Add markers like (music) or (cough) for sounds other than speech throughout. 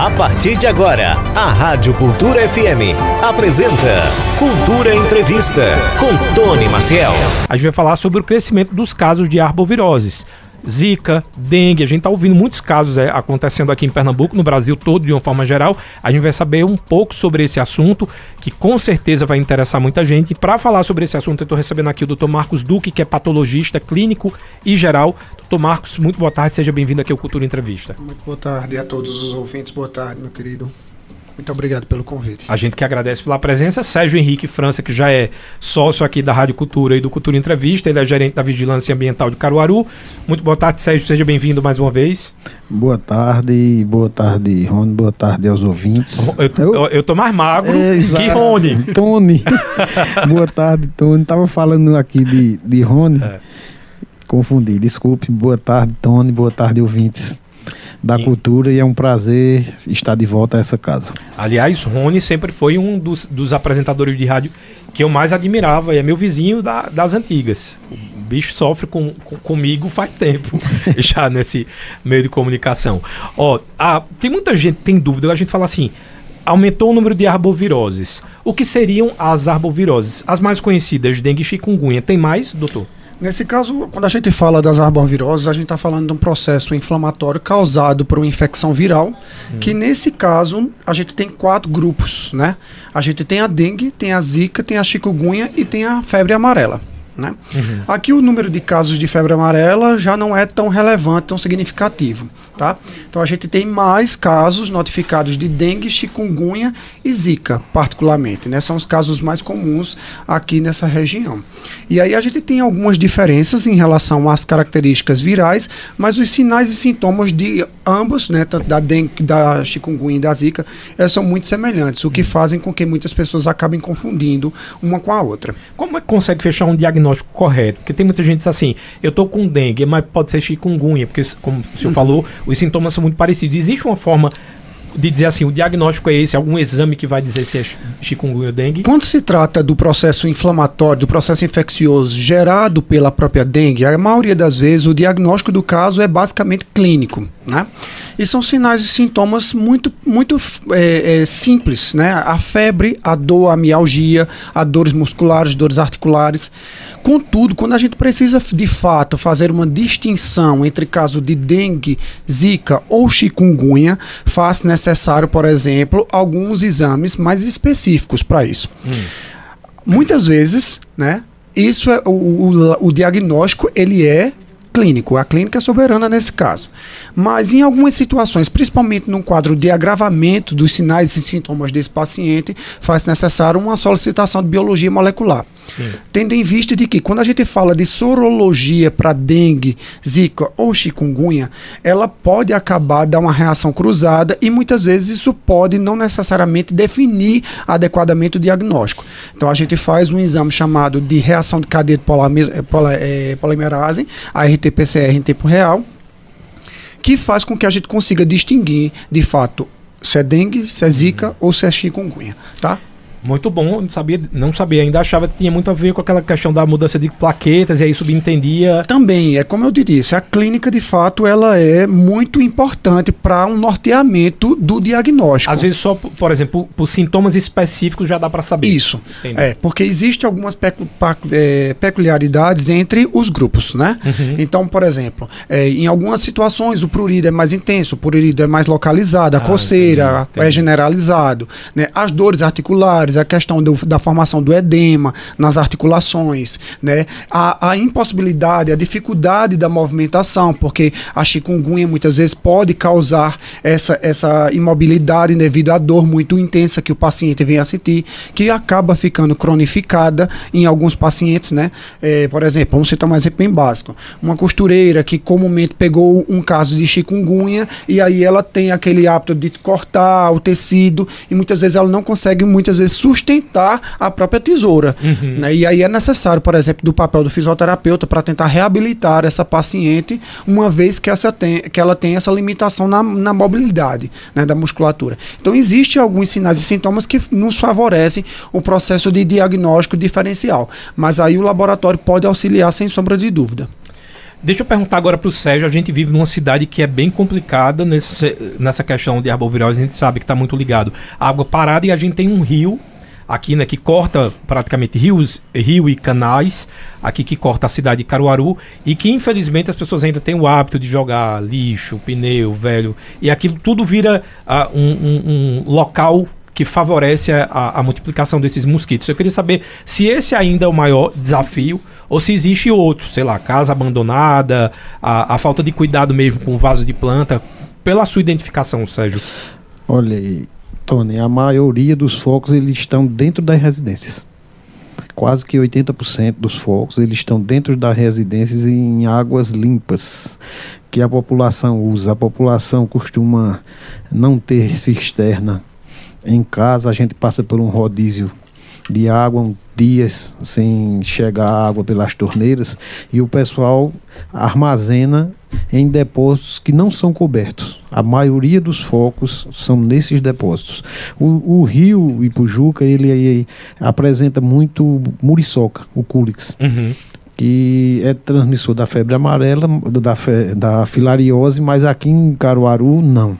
A partir de agora, a Rádio Cultura FM apresenta Cultura Entrevista com Tony Maciel. A gente vai falar sobre o crescimento dos casos de arboviroses. Zika, dengue, a gente está ouvindo muitos casos é, acontecendo aqui em Pernambuco, no Brasil todo de uma forma geral. A gente vai saber um pouco sobre esse assunto, que com certeza vai interessar muita gente. Para falar sobre esse assunto, eu estou recebendo aqui o Dr. Marcos Duque, que é patologista clínico e geral. Dr. Marcos, muito boa tarde, seja bem-vindo aqui ao Cultura Entrevista. Muito boa tarde a todos os ouvintes, boa tarde, meu querido. Muito obrigado pelo convite. A gente que agradece pela presença. Sérgio Henrique França, que já é sócio aqui da Rádio Cultura e do Cultura Entrevista, ele é gerente da Vigilância Ambiental de Caruaru. Muito boa tarde, Sérgio. Seja bem-vindo mais uma vez. Boa tarde, boa tarde, Rony. Boa tarde aos ouvintes. Eu, eu, eu tô mais magro é, que Rony. (laughs) Tony. (laughs) boa tarde, Tony. Tava falando aqui de, de Rony. É. Confundi, desculpe. Boa tarde, Tony. Boa tarde, ouvintes da e... cultura e é um prazer estar de volta a essa casa. Aliás, Rony sempre foi um dos, dos apresentadores de rádio que eu mais admirava e é meu vizinho da, das antigas. O bicho sofre com, com, comigo faz tempo (laughs) já nesse meio de comunicação. Ó, a, tem muita gente que tem dúvida, a gente fala assim, aumentou o número de arboviroses. O que seriam as arboviroses? As mais conhecidas, dengue e chikungunya. Tem mais, doutor? Nesse caso, quando a gente fala das arboviroses, a gente está falando de um processo inflamatório causado por uma infecção viral, hum. que nesse caso a gente tem quatro grupos, né? A gente tem a dengue, tem a zika, tem a chikungunya e tem a febre amarela. Né? Uhum. Aqui o número de casos de febre amarela já não é tão relevante, tão significativo. Tá? Então a gente tem mais casos notificados de dengue, chikungunya e zika, particularmente. Né? São os casos mais comuns aqui nessa região. E aí a gente tem algumas diferenças em relação às características virais, mas os sinais e sintomas de ambos, né, tanto da dengue, da chikungunya e da zika, são muito semelhantes, o que uhum. fazem com que muitas pessoas acabem confundindo uma com a outra. Como é que consegue fechar um diagnóstico diagnóstico correto. Porque tem muita gente que diz assim, eu tô com dengue, mas pode ser chikungunya, porque, como o senhor falou, os sintomas são muito parecidos. Existe uma forma de dizer assim, o diagnóstico é esse, algum exame que vai dizer se é chikungunya ou dengue? Quando se trata do processo inflamatório, do processo infeccioso gerado pela própria dengue, a maioria das vezes o diagnóstico do caso é basicamente clínico, né? E são sinais e sintomas muito, muito é, é, simples, né? A febre, a dor, a mialgia, a dores musculares, dores articulares. Contudo, quando a gente precisa de fato fazer uma distinção entre caso de dengue, zika ou chikungunya, faz necessário, por exemplo, alguns exames mais específicos para isso. Hum. Muitas vezes, né? Isso é o, o, o diagnóstico ele é clínico. A clínica é soberana nesse caso. Mas em algumas situações, principalmente num quadro de agravamento dos sinais e sintomas desse paciente, faz necessário uma solicitação de biologia molecular. Sim. Tendo em vista de que quando a gente fala de sorologia para dengue, zika ou chikungunya, ela pode acabar dar uma reação cruzada e muitas vezes isso pode não necessariamente definir adequadamente o diagnóstico. Então a gente faz um exame chamado de reação de cadeia de eh, polimerase, a RT-PCR em tempo real, que faz com que a gente consiga distinguir de fato se é dengue, se é zika uhum. ou se é chikungunya, tá? Muito bom, não sabia, não sabia, ainda achava que tinha muito a ver com aquela questão da mudança de plaquetas e aí subentendia. Também, é como eu disse, a clínica de fato ela é muito importante para um norteamento do diagnóstico. Às vezes só, por exemplo, por, por sintomas específicos já dá para saber. Isso, Entendi. é, porque existe algumas pecu, é, peculiaridades entre os grupos, né? Uhum. Então, por exemplo, é, em algumas situações o prurido é mais intenso, o prurido é mais localizado, a ah, coceira entendi, entendi. é generalizado, né? As dores articulares a questão do, da formação do edema nas articulações, né? A, a, impossibilidade, a dificuldade da movimentação, porque a chikungunya muitas vezes pode causar essa, essa imobilidade devido à dor muito intensa que o paciente vem a sentir, que acaba ficando cronificada em alguns pacientes, né? É, por exemplo, vamos citar um exemplo bem básico. Uma costureira que comumente pegou um caso de chikungunya e aí ela tem aquele hábito de cortar o tecido e muitas vezes ela não consegue muitas vezes sustentar a própria tesoura. Uhum. Né? E aí é necessário, por exemplo, do papel do fisioterapeuta para tentar reabilitar essa paciente, uma vez que, essa tem, que ela tem essa limitação na, na mobilidade né, da musculatura. Então, existem alguns sinais e sintomas que nos favorecem o processo de diagnóstico diferencial. Mas aí o laboratório pode auxiliar sem sombra de dúvida. Deixa eu perguntar agora para o Sérgio. A gente vive numa cidade que é bem complicada nesse, nessa questão de arbovirose. A gente sabe que está muito ligado à água parada e a gente tem um rio aqui, né, que corta praticamente rios, rio e canais, aqui que corta a cidade de Caruaru e que infelizmente as pessoas ainda têm o hábito de jogar lixo, pneu, velho e aquilo tudo vira uh, um, um, um local que favorece a, a, multiplicação desses mosquitos. Eu queria saber se esse ainda é o maior desafio ou se existe outro, sei lá, casa abandonada, a, a falta de cuidado mesmo com vaso de planta. Pela sua identificação, Sérgio. Olha, Tony, a maioria dos focos eles estão dentro das residências. Quase que 80% dos focos eles estão dentro das residências em águas limpas que a população usa. A população costuma não ter cisterna em casa, a gente passa por um rodízio de água, dias sem chegar água pelas torneiras e o pessoal armazena em depósitos que não são cobertos. A maioria dos focos são nesses depósitos. O, o rio Ipujuca, ele, ele, apresenta muito muriçoca, o Culix. Uhum que é transmissor da febre amarela, da, fe, da filariose, mas aqui em Caruaru não.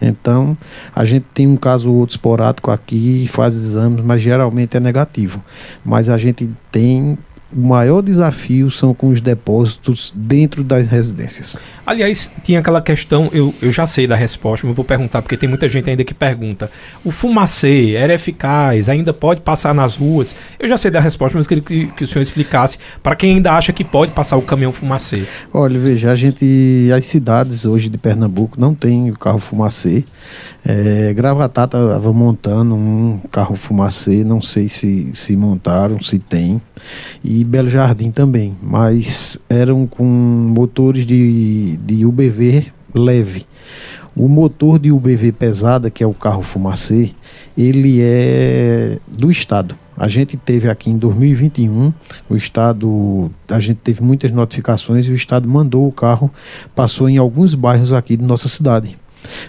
Então, a gente tem um caso ou outro esporádico aqui, faz exames, mas geralmente é negativo. Mas a gente tem o maior desafio são com os depósitos dentro das residências. Aliás, tinha aquela questão, eu, eu já sei da resposta, mas vou perguntar, porque tem muita gente ainda que pergunta. O fumacê era eficaz, ainda pode passar nas ruas? Eu já sei da resposta, mas queria que, que o senhor explicasse para quem ainda acha que pode passar o caminhão fumacê. Olha, veja, a gente, as cidades hoje de Pernambuco não tem o carro fumacê. É, Gravatá estava montando um carro fumacê, não sei se, se montaram, se tem. E Belo Jardim também, mas eram com motores de, de UBV leve. O motor de UBV pesada, que é o carro fumacê, ele é do Estado. A gente teve aqui em 2021, o Estado, a gente teve muitas notificações e o Estado mandou o carro, passou em alguns bairros aqui de nossa cidade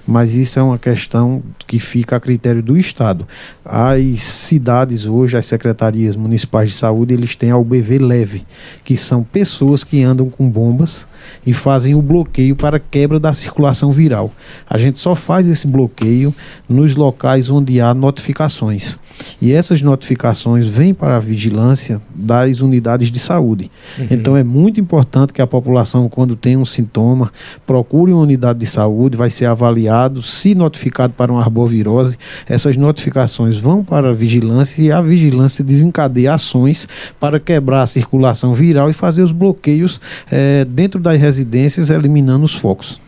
mas isso é uma questão que fica a critério do Estado. As cidades hoje, as secretarias municipais de saúde, eles têm a UBV leve, que são pessoas que andam com bombas e fazem o bloqueio para quebra da circulação viral. A gente só faz esse bloqueio nos locais onde há notificações. E essas notificações vêm para a vigilância das unidades de saúde. Uhum. Então é muito importante que a população, quando tem um sintoma, procure uma unidade de saúde, vai ser avaliado, se notificado para uma arbovirose, essas notificações vão para a vigilância e a vigilância desencadeia ações para quebrar a circulação viral e fazer os bloqueios é, dentro das residências, eliminando os focos.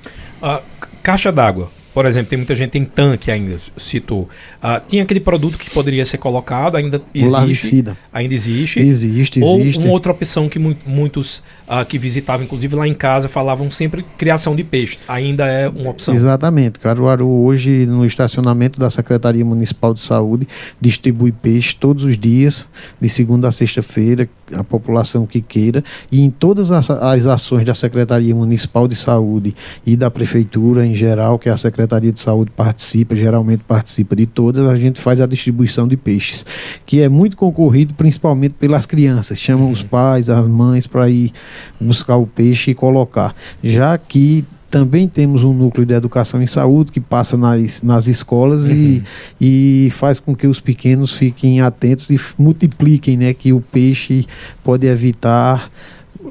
A caixa d'água por exemplo, tem muita gente em tanque ainda, citou. Uh, tinha aquele produto que poderia ser colocado, ainda existe. Larvicida. Ainda existe. Existe, Ou existe. uma outra opção que mu muitos uh, que visitavam, inclusive lá em casa, falavam sempre criação de peixe. Ainda é uma opção. Exatamente. Caruaru hoje, no estacionamento da Secretaria Municipal de Saúde, distribui peixe todos os dias, de segunda a sexta-feira, a população que queira. E em todas as, as ações da Secretaria Municipal de Saúde e da Prefeitura em geral, que a Secretaria de Saúde participa, geralmente participa de todas, a gente faz a distribuição de peixes, que é muito concorrido principalmente pelas crianças. Chamam uhum. os pais, as mães para ir buscar o peixe e colocar. Já que também temos um núcleo de educação em saúde que passa nas, nas escolas uhum. e, e faz com que os pequenos fiquem atentos e multipliquem, né? Que o peixe pode evitar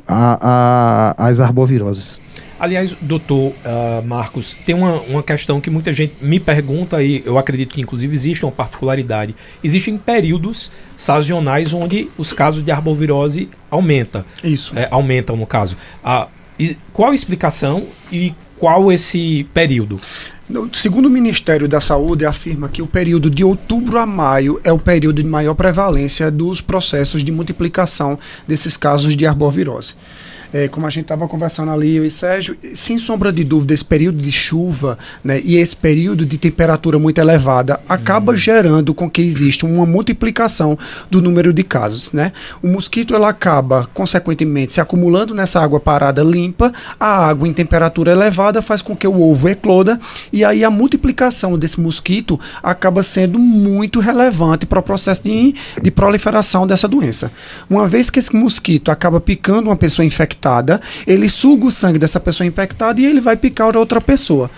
a, a, as arboviroses. Aliás, doutor uh, Marcos, tem uma, uma questão que muita gente me pergunta e eu acredito que inclusive existe uma particularidade. Existem períodos sazonais onde os casos de arbovirose aumenta. Isso. É, aumentam, no caso. Uh, e qual a explicação e qual esse período? Segundo o Ministério da Saúde, afirma que o período de outubro a maio é o período de maior prevalência dos processos de multiplicação desses casos de arbovirose é, como a gente estava conversando ali, eu e Sérgio, sem sombra de dúvida, esse período de chuva né, e esse período de temperatura muito elevada acaba uhum. gerando com que exista uma multiplicação do número de casos. Né? O mosquito ela acaba, consequentemente, se acumulando nessa água parada limpa, a água em temperatura elevada faz com que o ovo ecloda e aí a multiplicação desse mosquito acaba sendo muito relevante para o processo de, de proliferação dessa doença. Uma vez que esse mosquito acaba picando uma pessoa infectada, infectada, ele suga o sangue dessa pessoa infectada e ele vai picar outra pessoa.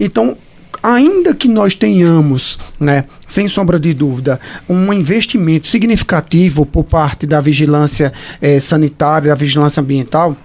Então, ainda que nós tenhamos, né, sem sombra de dúvida, um investimento significativo por parte da vigilância eh, sanitária, da vigilância ambiental,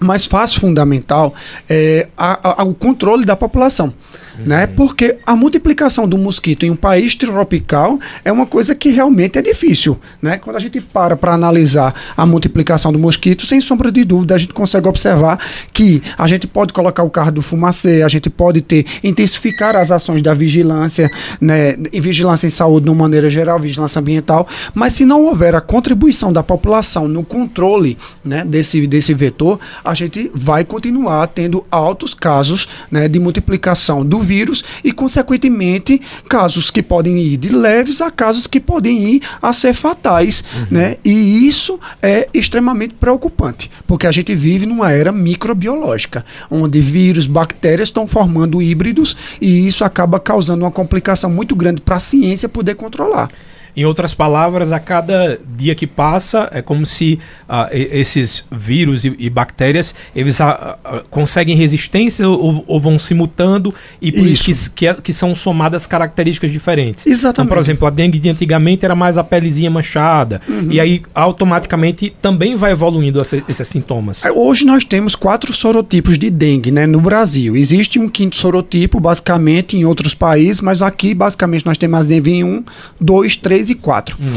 mais fácil fundamental é a, a, o controle da população, uhum. né? Porque a multiplicação do mosquito em um país tropical é uma coisa que realmente é difícil, né? Quando a gente para para analisar a multiplicação do mosquito, sem sombra de dúvida, a gente consegue observar que a gente pode colocar o carro do fumacê, a gente pode ter intensificar as ações da vigilância, né? E vigilância em saúde de uma maneira geral, vigilância ambiental, mas se não houver a contribuição da população no controle, né, desse desse vetor, a gente vai continuar tendo altos casos né, de multiplicação do vírus e, consequentemente, casos que podem ir de leves a casos que podem ir a ser fatais. Uhum. Né? E isso é extremamente preocupante, porque a gente vive numa era microbiológica, onde vírus, bactérias estão formando híbridos e isso acaba causando uma complicação muito grande para a ciência poder controlar. Em outras palavras, a cada dia que passa, é como se uh, esses vírus e, e bactérias eles uh, uh, conseguem resistência ou, ou, vão se mutando e por isso, isso que, que, que, são somadas características diferentes. Exatamente. Então, por exemplo, a dengue de antigamente era mais a pelezinha manchada uhum. e aí automaticamente também vai evoluindo essa, esses sintomas. É, hoje nós temos quatro sorotipos de dengue né, no Brasil. Existe um quinto sorotipo, basicamente, em outros países, mas aqui, basicamente, nós temos as dengue em um, dois, três 3 e 4. Hum.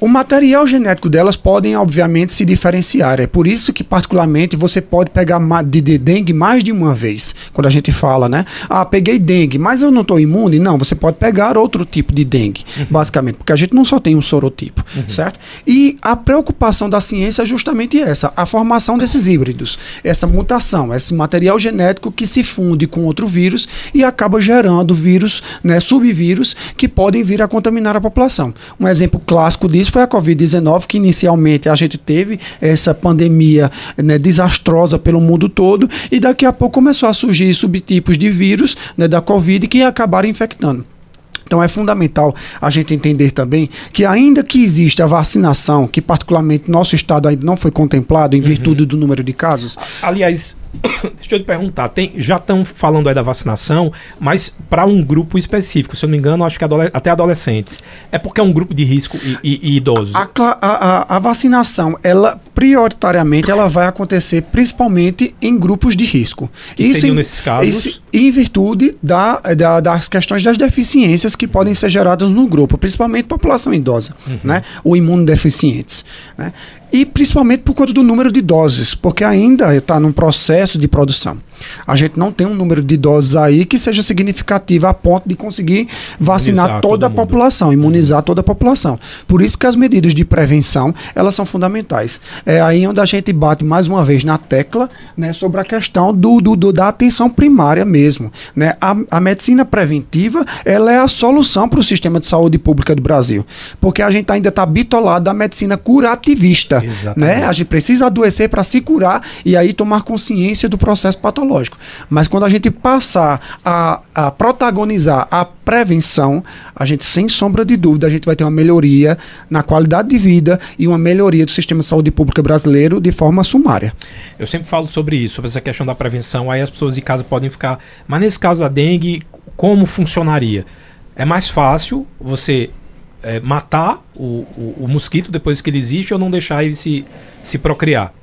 O material genético delas podem, obviamente, se diferenciar. É por isso que, particularmente, você pode pegar de, de dengue mais de uma vez. Quando a gente fala, né? Ah, peguei dengue, mas eu não estou imune. Não, você pode pegar outro tipo de dengue, uhum. basicamente, porque a gente não só tem um sorotipo, uhum. certo? E a preocupação da ciência é justamente essa: a formação desses híbridos, essa mutação, esse material genético que se funde com outro vírus e acaba gerando vírus, né, subvírus, que podem vir a contaminar a população. Um exemplo clássico disso foi a Covid-19, que inicialmente a gente teve essa pandemia né, desastrosa pelo mundo todo, e daqui a pouco começou a surgir subtipos de vírus né, da Covid que acabaram infectando. Então é fundamental a gente entender também que ainda que exista a vacinação, que particularmente nosso estado ainda não foi contemplado em virtude uhum. do número de casos. Aliás, (coughs) Deixa eu te perguntar, tem, já estão falando aí da vacinação, mas para um grupo específico, se eu não me engano, acho que adole até adolescentes. É porque é um grupo de risco e, e, e idosos. A, a, a, vacinação, ela prioritariamente, ela vai acontecer principalmente em grupos de risco. Que isso em, nesses casos? Isso, em virtude da, da, das questões das deficiências que podem ser geradas no grupo, principalmente população idosa, uhum. né? Ou imunodeficientes. Né? E principalmente por conta do número de doses, porque ainda está num processo de produção. A gente não tem um número de doses aí que seja significativo a ponto de conseguir vacinar imunizar toda a população, imunizar toda a população. Por isso que as medidas de prevenção, elas são fundamentais. É aí onde a gente bate mais uma vez na tecla, né, sobre a questão do, do, do da atenção primária mesmo, né? A, a medicina preventiva, ela é a solução para o sistema de saúde pública do Brasil, porque a gente ainda está bitolado da medicina curativista, né? A gente precisa adoecer para se curar e aí tomar consciência do processo patológico Mas quando a gente passar a, a protagonizar a prevenção, a gente, sem sombra de dúvida, a gente vai ter uma melhoria na qualidade de vida e uma melhoria do sistema de saúde pública brasileiro de forma sumária. Eu sempre falo sobre isso, sobre essa questão da prevenção. Aí as pessoas de casa podem ficar. Mas nesse caso da dengue, como funcionaria? É mais fácil você é, matar o, o, o, mosquito depois que ele existe ou não deixar ele se, se procriar?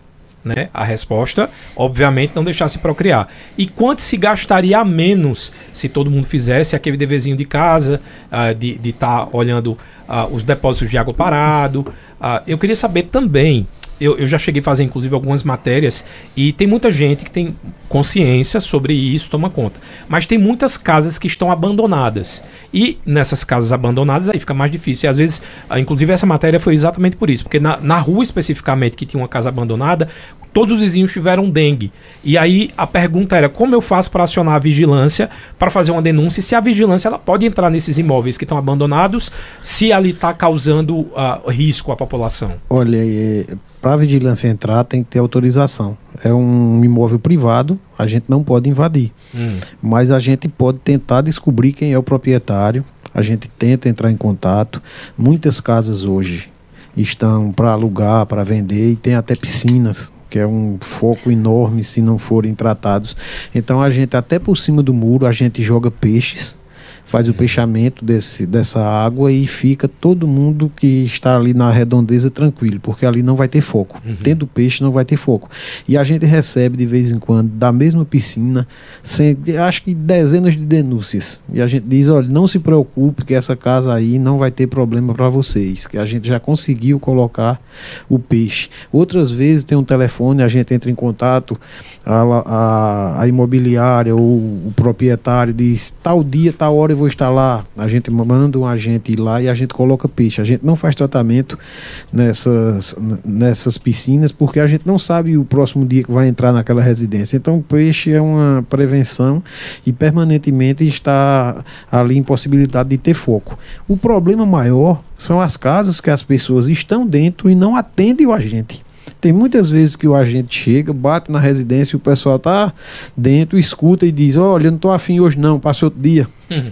Né? A resposta, obviamente, não deixar se procriar. E quanto se gastaria a menos se todo mundo fizesse aquele deverzinho de casa, uh, de estar tá olhando uh, os depósitos de água parado. Uh, eu queria saber também eu, eu, já cheguei a fazer, inclusive, algumas matérias e tem muita gente que tem consciência sobre isso, toma conta. Mas tem muitas casas que estão abandonadas. E nessas casas abandonadas aí fica mais difícil. E às vezes, ah, inclusive, essa matéria foi exatamente por isso. Porque na, na rua especificamente que tinha uma casa abandonada, todos os vizinhos tiveram dengue. E aí a pergunta era como eu faço para acionar a vigilância para fazer uma denúncia e se a vigilância ela pode entrar nesses imóveis que estão abandonados se ali está causando uh, risco à população? Olha, é, para a vigilância entrar tem que ter autorização. É um imóvel privado, a gente não pode invadir. Hum. Mas a gente pode tentar descobrir quem é o proprietário. A gente tenta entrar em contato. Muitas casas hoje estão para alugar, para vender e tem até piscinas que é um foco enorme se não forem tratados. Então a gente até por cima do muro a gente joga peixes faz o peixamento desse, dessa água e fica todo mundo que está ali na redondeza tranquilo, porque ali não vai ter foco. Uhum. Tendo peixe não vai ter foco. E a gente recebe de vez em quando da mesma piscina, sem, acho que dezenas de denúncias. E a gente diz, olha, não se preocupe que essa casa aí não vai ter problema para vocês, que a gente já conseguiu colocar o peixe. Outras vezes tem um telefone, a gente entra em contato, a, a, a imobiliária ou o proprietário diz, tal dia, tal hora eu vou estar lá, a gente manda um agente ir lá e a gente coloca peixe. A gente não faz tratamento nessas, nessas piscinas porque a gente não sabe o próximo dia que vai entrar naquela residência. Então, peixe é uma prevenção e permanentemente está ali impossibilidade de ter foco. O problema maior são as casas que as pessoas estão dentro e não atendem o agente. Tem muitas vezes que o agente chega, bate na residência e o pessoal tá dentro, escuta e diz: Olha, eu não tô afim hoje não, passa outro dia. Uhum.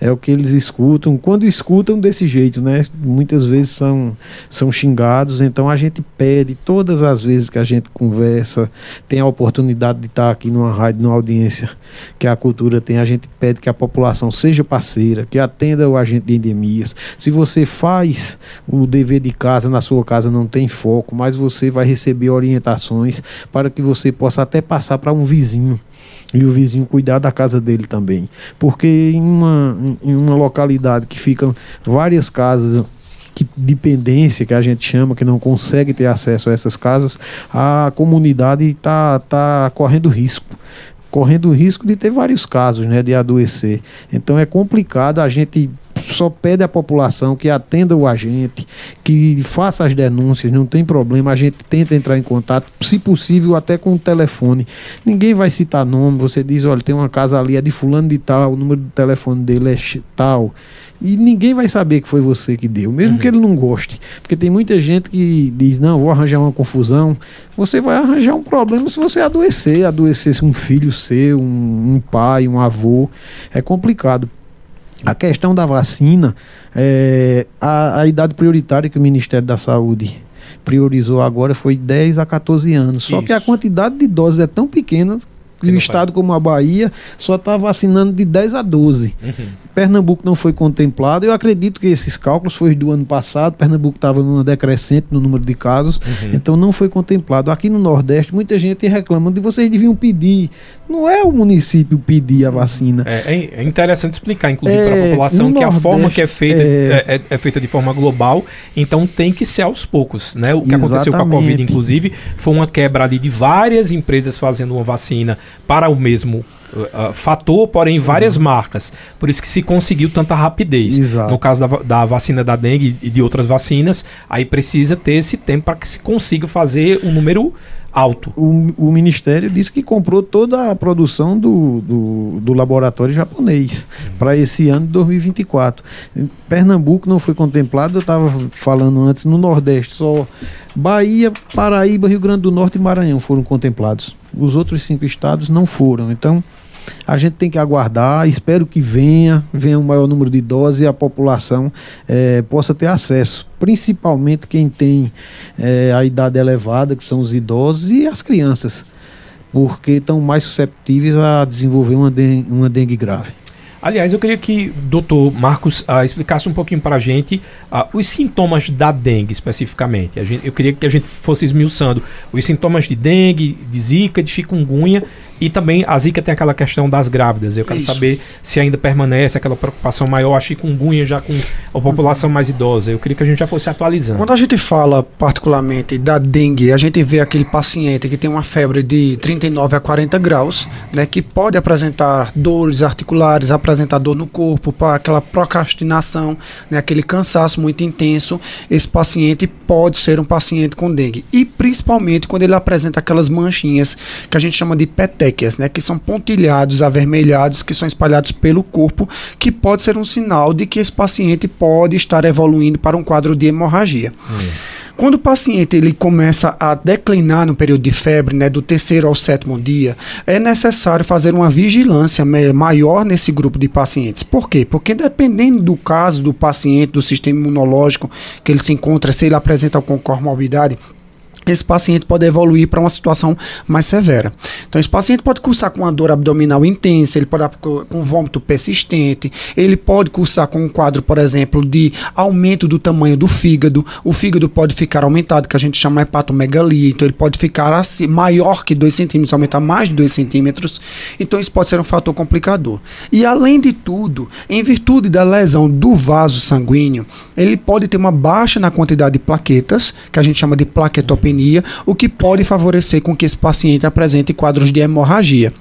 É o que eles escutam. Quando escutam desse jeito, né? Muitas vezes são, são xingados. Então a gente pede, todas as vezes que a gente conversa, tem a oportunidade de estar aqui numa rádio, numa audiência que a cultura tem, a gente pede que a população seja parceira, que atenda o agente de endemias. Se você faz o dever de casa, na sua casa não tem foco, mas você vai receber orientações para que você possa até passar para um vizinho e o vizinho cuidar da casa dele também. Porque em uma, em uma localidade que ficam várias casas que dependência que a gente chama, que não consegue ter acesso a essas casas, a comunidade está tá correndo risco. Correndo risco de ter vários casos né, de adoecer. Então é complicado a gente só pede à população que atenda o agente, que faça as denúncias, não tem problema, a gente tenta entrar em contato, se possível até com o telefone. Ninguém vai citar nome, você diz, olha, tem uma casa ali, é de fulano de tal, o número do telefone dele é tal. E ninguém vai saber que foi você que deu, mesmo uhum. que ele não goste. Porque tem muita gente que diz, não, vou arranjar uma confusão. Você vai arranjar um problema se você adoecer, adoecer um filho seu, um, um pai, um avô. É complicado. A questão da vacina, é, a, a idade prioritária que o Ministério da Saúde priorizou agora foi 10 a 14 anos. Só Isso. que a quantidade de doses é tão pequena que o estado como a Bahia só está vacinando de 10 a 12. Uhum. Pernambuco não foi contemplado. Eu acredito que esses cálculos foram do ano passado. Pernambuco estava numa decrescente no número de casos, uhum. então não foi contemplado. Aqui no Nordeste, muita gente reclama de vocês deviam pedir. Não é o município pedir a vacina. É, é interessante explicar, inclusive, é, para a população que Nordeste, a forma que é feita é... é, é, é, feita de forma global, então tem que ser aos poucos. Né? O que Exatamente. aconteceu com a Covid, inclusive, foi uma quebra ali de várias empresas fazendo uma vacina para o mesmo uh, fator, porém várias uhum. marcas. Por isso que se conseguiu tanta rapidez. Exato. No caso da, da, vacina da dengue e de outras vacinas, aí precisa ter esse tempo para que se consiga fazer um número alto. O, o, Ministério disse que comprou toda a produção do, do, do laboratório japonês uhum. para esse ano de 2024. Pernambuco não foi contemplado, eu estava falando antes, no Nordeste só Bahia, Paraíba, Rio Grande do Norte e Maranhão foram contemplados. Os outros cinco estados não foram. Então, a gente tem que aguardar, espero que venha, venha um maior número de doses e a população é, possa ter acesso, principalmente quem tem é, a idade elevada, que são os idosos e as crianças, porque estão mais susceptíveis a desenvolver uma dengue, uma dengue grave. Aliás, eu queria que o doutor Marcos uh, explicasse um pouquinho para a gente uh, os sintomas da dengue especificamente. Gente, eu queria que a gente fosse esmiuçando os sintomas de dengue, de zika, de chikungunya e também a Zika tem aquela questão das grávidas. Eu quero Isso. saber se ainda permanece aquela preocupação maior, a chikungunya já com a população mais idosa. Eu queria que a gente já fosse atualizando. Quando a gente fala particularmente da dengue, a gente vê aquele paciente que tem uma febre de 39 a 40 graus, né, que pode apresentar dores articulares, apresentar dor no corpo, aquela procrastinação, né, aquele cansaço muito intenso. Esse paciente pode ser um paciente com dengue. E principalmente quando ele apresenta aquelas manchinhas que a gente chama de petec né, que são pontilhados, avermelhados, que são espalhados pelo corpo, que pode ser um sinal de que esse paciente pode estar evoluindo para um quadro de hemorragia. Hum. Quando o paciente ele começa a declinar no período de febre, né, do terceiro ao sétimo dia, é necessário fazer uma vigilância maior nesse grupo de pacientes. Por quê? Porque dependendo do caso do paciente, do sistema imunológico que ele se encontra, se ele apresenta com comorbidade, esse paciente pode evoluir para uma situação mais severa. Então, esse paciente pode cursar com uma dor abdominal intensa, ele pode com vômito persistente, ele pode cursar com um quadro, por exemplo, de aumento do tamanho do fígado. O fígado pode ficar aumentado, que a gente chama hepatomegalia, então ele pode ficar assim, maior que 2 centímetros, aumentar mais de 2 centímetros. Então, isso pode ser um fator complicador. E, além de tudo, em virtude da lesão do vaso sanguíneo, ele pode ter uma baixa na quantidade de plaquetas, que a gente chama de plaquetopenia o que pode favorecer com que esse paciente apresente quadros de hemorragia.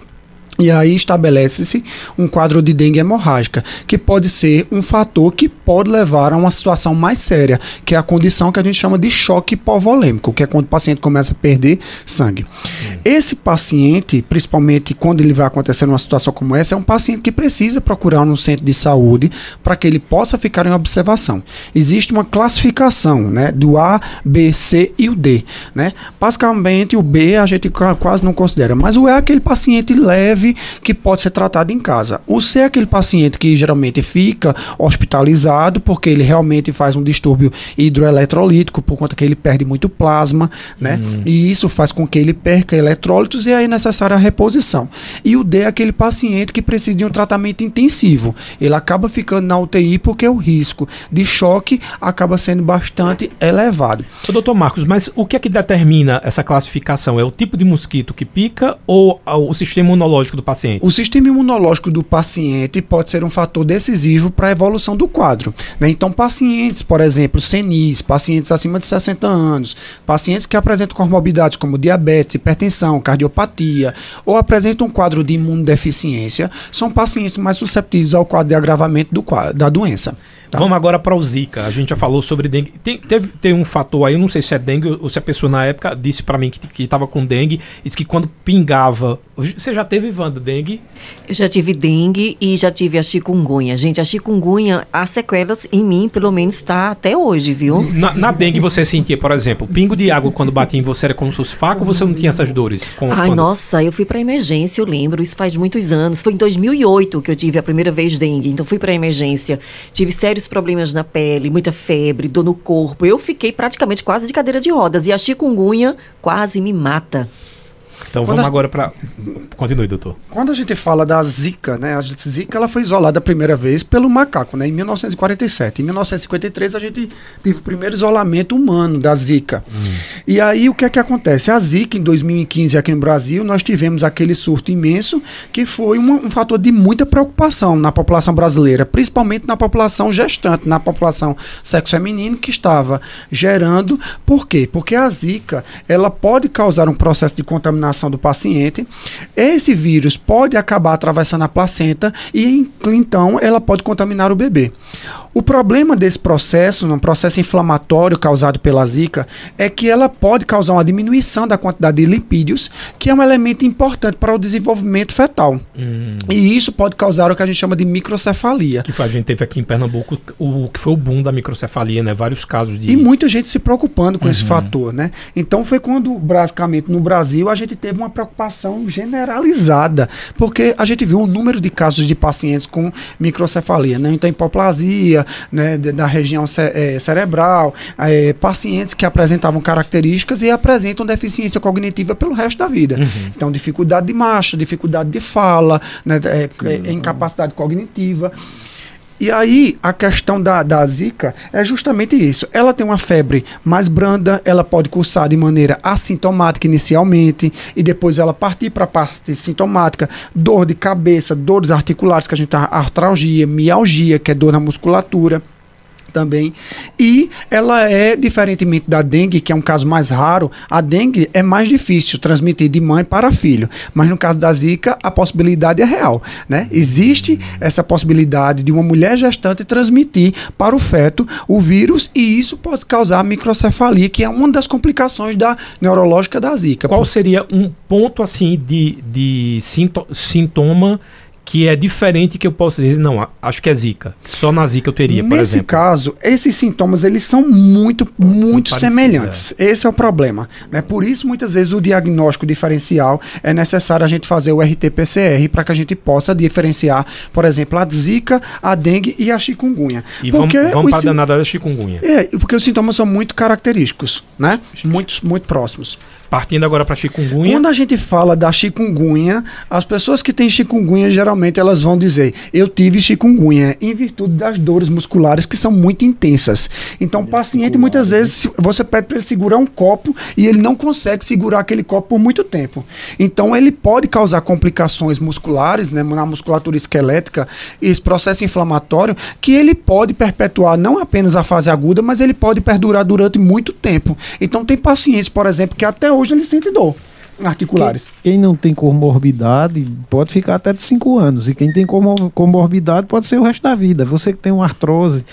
E aí estabelece-se um quadro de dengue hemorrágica, que pode ser um fator que pode levar a uma situação mais séria, que é a condição que a gente chama de choque hipovolêmico, que é quando o paciente começa a perder sangue. Hum. Esse paciente, principalmente quando ele vai acontecer numa situação como essa, é um paciente que precisa procurar um centro de saúde para que ele possa ficar em observação. Existe uma classificação né, do A, B, C e o D. Né? Basicamente, o B a gente quase não considera, mas o E é aquele paciente leve que pode ser tratado em casa. O C é aquele paciente que geralmente fica hospitalizado porque ele realmente faz um distúrbio hidroeletrolítico por conta que ele perde muito plasma, né? Hum. E isso faz com que ele perca eletrólitos e aí é necessária a reposição. E o D é aquele paciente que precisa de um tratamento intensivo. Ele acaba ficando na UTI porque o risco de choque acaba sendo bastante elevado. O doutor Marcos, mas o que é que determina essa classificação? É o tipo de mosquito que pica ou o sistema imunológico do paciente? O sistema imunológico do paciente pode ser um fator decisivo para a evolução do quadro. Né? Então, pacientes, por exemplo, senis, pacientes acima de 60 anos, pacientes que apresentam comorbidades como diabetes, hipertensão, cardiopatia, ou apresentam um quadro de imunodeficiência, são pacientes mais susceptíveis ao quadro de agravamento do da doença. Tá. Vamos agora para o Zika. A gente já falou sobre dengue. Tem, teve, tem um fator aí, eu não sei se é dengue ou se a pessoa na época disse para mim que estava com dengue, disse que quando pingava. Você já teve, Wanda, dengue? Eu já tive dengue e já tive a chikungunya. Gente, a chikungunya, as sequelas em mim, pelo menos, está até hoje, viu? Na, na, dengue você sentia, por exemplo, pingo de água quando batia em você era como se fosse faca ou você não tinha essas dores? Com, Ai, quando... nossa, eu fui para emergência, eu lembro. Isso faz muitos anos. Foi em 2008 que eu tive a primeira vez dengue. Então fui para emergência. Tive sérios vários problemas na pele, muita febre, dor no corpo. Eu fiquei praticamente quase de cadeira de rodas e a chikungunya quase me mata. Então Quando vamos a... agora para. Continue, doutor. Quando a gente fala da Zika, né? A Zika ela foi isolada a primeira vez pelo macaco, né? Em 1947. Em 1953 a gente teve o primeiro isolamento humano da Zika. Hum. E aí o que é que acontece? A Zika, em 2015, aqui no Brasil, nós tivemos aquele surto imenso que foi um, um fator de muita preocupação na população brasileira, principalmente na população gestante, na população sexo feminino que estava gerando. Por quê? Porque a Zika ela pode causar um processo de contaminação do paciente. Esse vírus pode acabar atravessando a placenta e então ela pode contaminar o bebê. O problema desse processo, um processo inflamatório causado pela zika, é que ela pode causar uma diminuição da quantidade de lipídios, que é um elemento importante para o desenvolvimento fetal. Hum. E isso pode causar o que a gente chama de microcefalia. Que a gente teve aqui em Pernambuco o que foi o boom da microcefalia, né? Vários casos de. E muita gente se preocupando com uhum. esse fator, né? Então foi quando, basicamente, no Brasil, a gente teve uma preocupação generalizada, porque a gente viu o número de casos de pacientes com microcefalia, né? Então, hipoplasia né, da região é, cerebral, é, pacientes que apresentavam características e apresentam deficiência cognitiva pelo resto da vida. Uhum. Então, dificuldade de marcha, dificuldade de fala, né, é, é incapacidade cognitiva. E aí, a questão da, da zika é justamente isso. Ela tem uma febre mais branda, ela pode cursar de maneira assintomática inicialmente, e depois ela partir para a parte sintomática, dor de cabeça, dores articulares, que a gente tem artralgia, mialgia, que é dor na musculatura também. E ela é, diferentemente da dengue, que é um caso mais raro, a dengue é mais difícil transmitir de mãe para filho. Mas no caso da Zika, a possibilidade é real. Né? Existe essa possibilidade de uma mulher gestante transmitir para o feto o vírus e isso pode causar microcefalia, que é uma das complicações da neurológica da Zika. Qual seria um ponto assim de, de sintoma que é diferente que eu posso dizer, não, acho que é zika. Só na zika eu teria, por Nesse exemplo. caso, esses sintomas eles são muito, muito semelhantes. Esse é o problema. Né? Por isso, muitas vezes, o diagnóstico diferencial é necessário a gente fazer o RT-PCR para que a gente possa diferenciar, por exemplo, a zika, a dengue e a chikungunya. E vamos, Porque vamos os para a danada da chikungunya. É, porque os sintomas são muito característicos, né? Muito, muito próximos. Partindo agora para chikungunya. Quando a gente fala da chikungunya, as pessoas que têm chikungunya geralmente elas vão dizer: "Eu tive chikungunya", em virtude das dores musculares que são muito intensas. Então, o paciente muitas vezes se- você pede para ele segurar um copo e ele não consegue segurar aquele copo por muito tempo. Então, ele pode causar complicações musculares, né, na musculatura esquelética, esse processo inflamatório que ele pode perpetuar não apenas a fase aguda, mas ele pode perdurar durante muito tempo. Então, tem pacientes, por exemplo, que até hoje ele sente dor articulares. Quem não tem comorbidade pode ficar até de 5 anos. E quem tem comor- comorbidade pode ser o resto da vida. Você que tem uma artrose,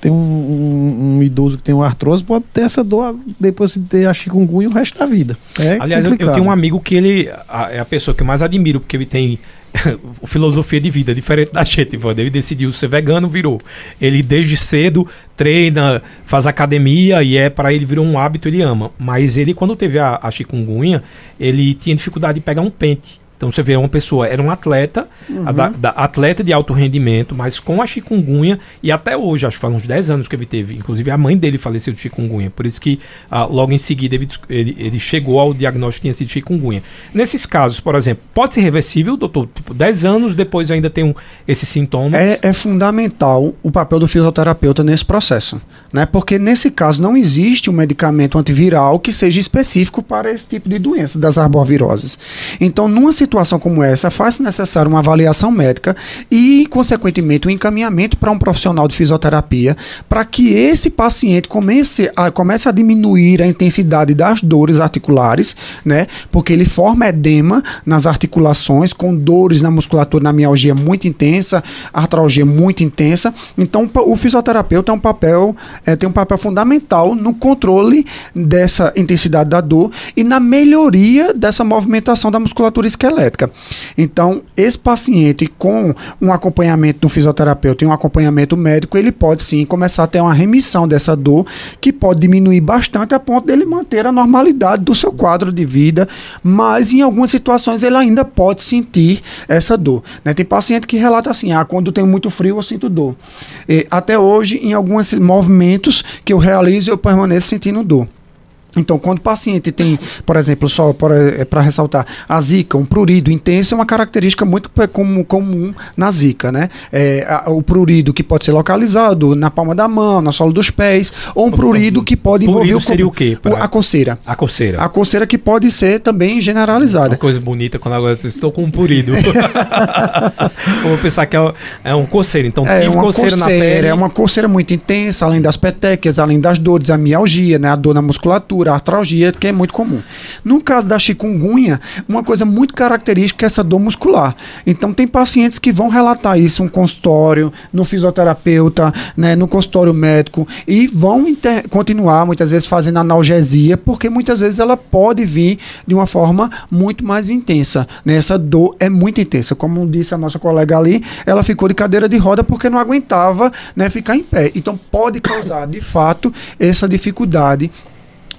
tem um, um- um idoso que tem uma artrose, pode ter essa dor depois de ter a chikungunya o resto da vida. É Aliás, eu, eu tenho um amigo que ele a- é a pessoa que eu mais admiro, porque ele tem (laughs) filosofia de vida diferente da gente. Ele decidiu ser vegano, virou. Ele desde cedo treina, faz academia e é para ele virou um hábito, ele ama. Mas ele quando teve a, a chikungunya, ele tinha dificuldade de pegar um pente. Então você vê uma pessoa, era um atleta, a da- atleta de alto rendimento, mas com a chikungunya, e até hoje, acho que faz uns 10 anos que ele teve, inclusive a mãe dele faleceu de chikungunya, por isso que ah, logo em seguida ele, ele, ele chegou ao diagnóstico que tinha sido chikungunya. Nesses casos, por exemplo, pode ser reversível, doutor? Tipo, 10 anos depois ainda tem um, esses sintomas? É, é fundamental o papel do fisioterapeuta nesse processo, né? Porque nesse caso não existe um medicamento antiviral que seja específico para esse tipo de doença das arboviroses. Então, numa situação como essa, faz necessário uma avaliação médica e, consequentemente, um encaminhamento para um profissional de fisioterapia para que esse paciente comece a, comece a diminuir a intensidade das dores articulares, né? Porque ele forma edema nas articulações, com dores na musculatura, na mialgia muito intensa, artralgia muito intensa. Então, o fisioterapeuta é um papel, eh, tem um papel fundamental no controle dessa intensidade da dor e na melhoria dessa movimentação da musculatura esquelética. Então, esse paciente com um acompanhamento do fisioterapeuta e um acompanhamento médico, ele pode sim começar a ter uma remissão dessa dor, que pode diminuir bastante a ponto dele manter a normalidade do seu quadro de vida, mas em algumas situações ele ainda pode sentir essa dor. né? Tem paciente que relata assim: ah, quando tem muito frio eu sinto dor. E, até hoje, em alguns movimentos que eu realizo, eu permaneço sentindo dor. Então, quando o paciente tem, por exemplo, só para ressaltar, a zika, um prurido intenso é uma característica muito comum, comum na zika, né? É, a- o prurido que pode ser localizado na palma da mão, na sola dos pés, ou um prurido que pode envolver Prurido o seria o quê, pra- a coceira. A coceira. A coceira que pode ser também generalizada. Uma coisa bonita quando agora estão com um purido. (laughs) Vou pensar que é, um- é um coceiro. Então, É uma coceira, coceira, na pele. é uma coceira muito intensa, além das petequias, além das dores, a mialgia, né, a dor na musculatura, a artralgia, que é muito comum. No caso da chikungunya, uma coisa muito característica é essa dor muscular. Então tem pacientes que vão relatar isso no consultório, no fisioterapeuta, né, no consultório médico e vão inter- continuar muitas vezes fazendo analgesia, porque muitas vezes ela pode vir de uma forma muito mais intensa. Né? Essa dor é muito intensa. Como disse a nossa colega ali, ela ficou de cadeira de roda porque não aguentava né, ficar em pé. Então pode causar, de fato, essa dificuldade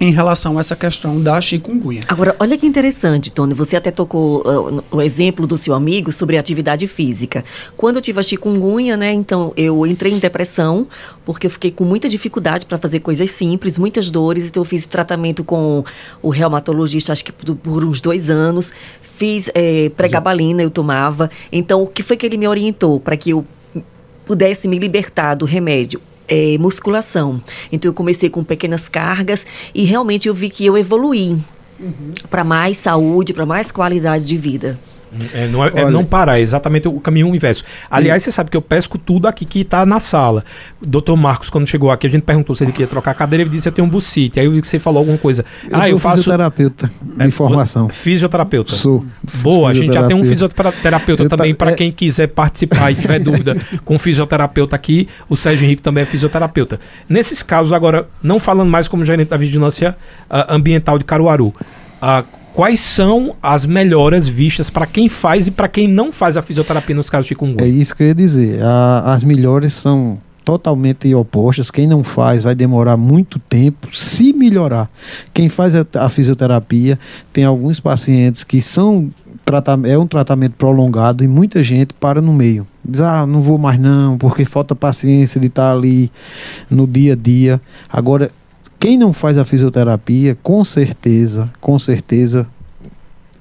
em relação a essa questão da chikungunya. Agora, olha que interessante, Tony. Você até tocou ah, no- o exemplo do seu amigo sobre atividade física. Quando eu tive a chikungunya, né? Então eu entrei em depressão porque eu fiquei com muita dificuldade para fazer coisas simples, muitas dores. Então eu fiz tratamento com o reumatologista, acho que por, uns dois anos. Fiz eh, pregabalina, eu tomava. Então o que foi que ele me orientou para que eu pudesse me libertar do remédio? É, musculação. Então eu comecei com pequenas cargas e realmente eu vi que eu evoluí para mais saúde, para mais qualidade de vida. É, não, é, é Olha- não parar, é exatamente o caminho inverso. Aliás, você sabe que eu pesco tudo aqui que tá na sala. Doutor Marcos, quando chegou aqui, a gente perguntou se ele queria trocar a cadeira, ele disse eu tenho um bucite. Aí eu vi que você falou alguma coisa. Eu ah, sou eu faço. fisioterapeuta É, de formação. Fisioterapeuta. Sou. Boa, a gente já tem um fisioterapeuta. Eu também ta- para é- quem quiser participar e tiver (laughs) dúvida com fisioterapeuta aqui. O Sérgio Henrique também é fisioterapeuta. Nesses casos, agora, não falando mais como gerente da vigilância ah, ambiental de Caruaru, ah, quais são as melhoras vistas para quem faz e para quem não faz a fisioterapia nos casos de É chikungunya? isso que eu ia dizer. A- as melhores são totalmente opostas. Quem não faz vai demorar muito tempo se melhorar. Quem faz a, a fisioterapia tem alguns pacientes que são é um tratamento prolongado e muita gente para no meio. Diz, ah, não vou mais não, porque falta paciência de estar ali no dia a dia. Agora, quem não faz a fisioterapia, com certeza, com certeza,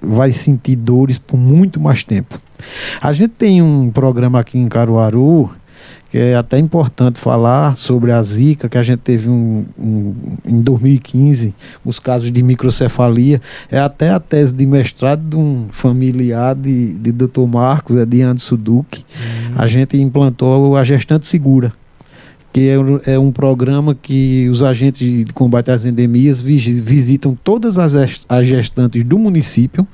vai sentir dores por muito mais tempo. A gente tem um programa aqui em Caruaru que é até importante falar sobre a Zika, que a gente teve um, um- em 2015, os casos de microcefalia. É até a tese de mestrado de um familiar de, de Dr. Marcos, é de Anderson Duque. A gente implantou a gestante segura que é um, é um programa que os agentes de combate às endemias visi- visitam todas as gestantes do município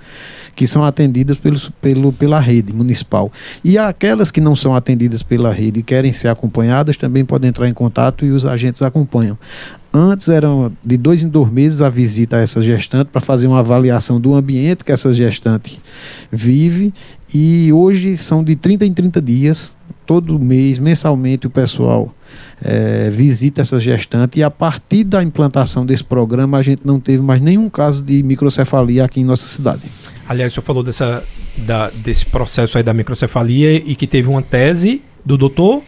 que são atendidas pelo, pelo, pela rede municipal. E aquelas que não são atendidas pela rede e querem ser acompanhadas também podem entrar em contato e os agentes acompanham. Antes eram de dois em dois meses a visita a essa gestante para fazer uma avaliação do ambiente que essa gestante vive e hoje são de 30 em 30 dias, todo mês, mensalmente o pessoal eh, visita essa gestante e a partir da implantação desse programa a gente não teve mais nenhum caso de microcefalia aqui em nossa cidade. Aliás, o senhor falou dessa, da- desse processo aí da microcefalia e que teve uma tese do doutor.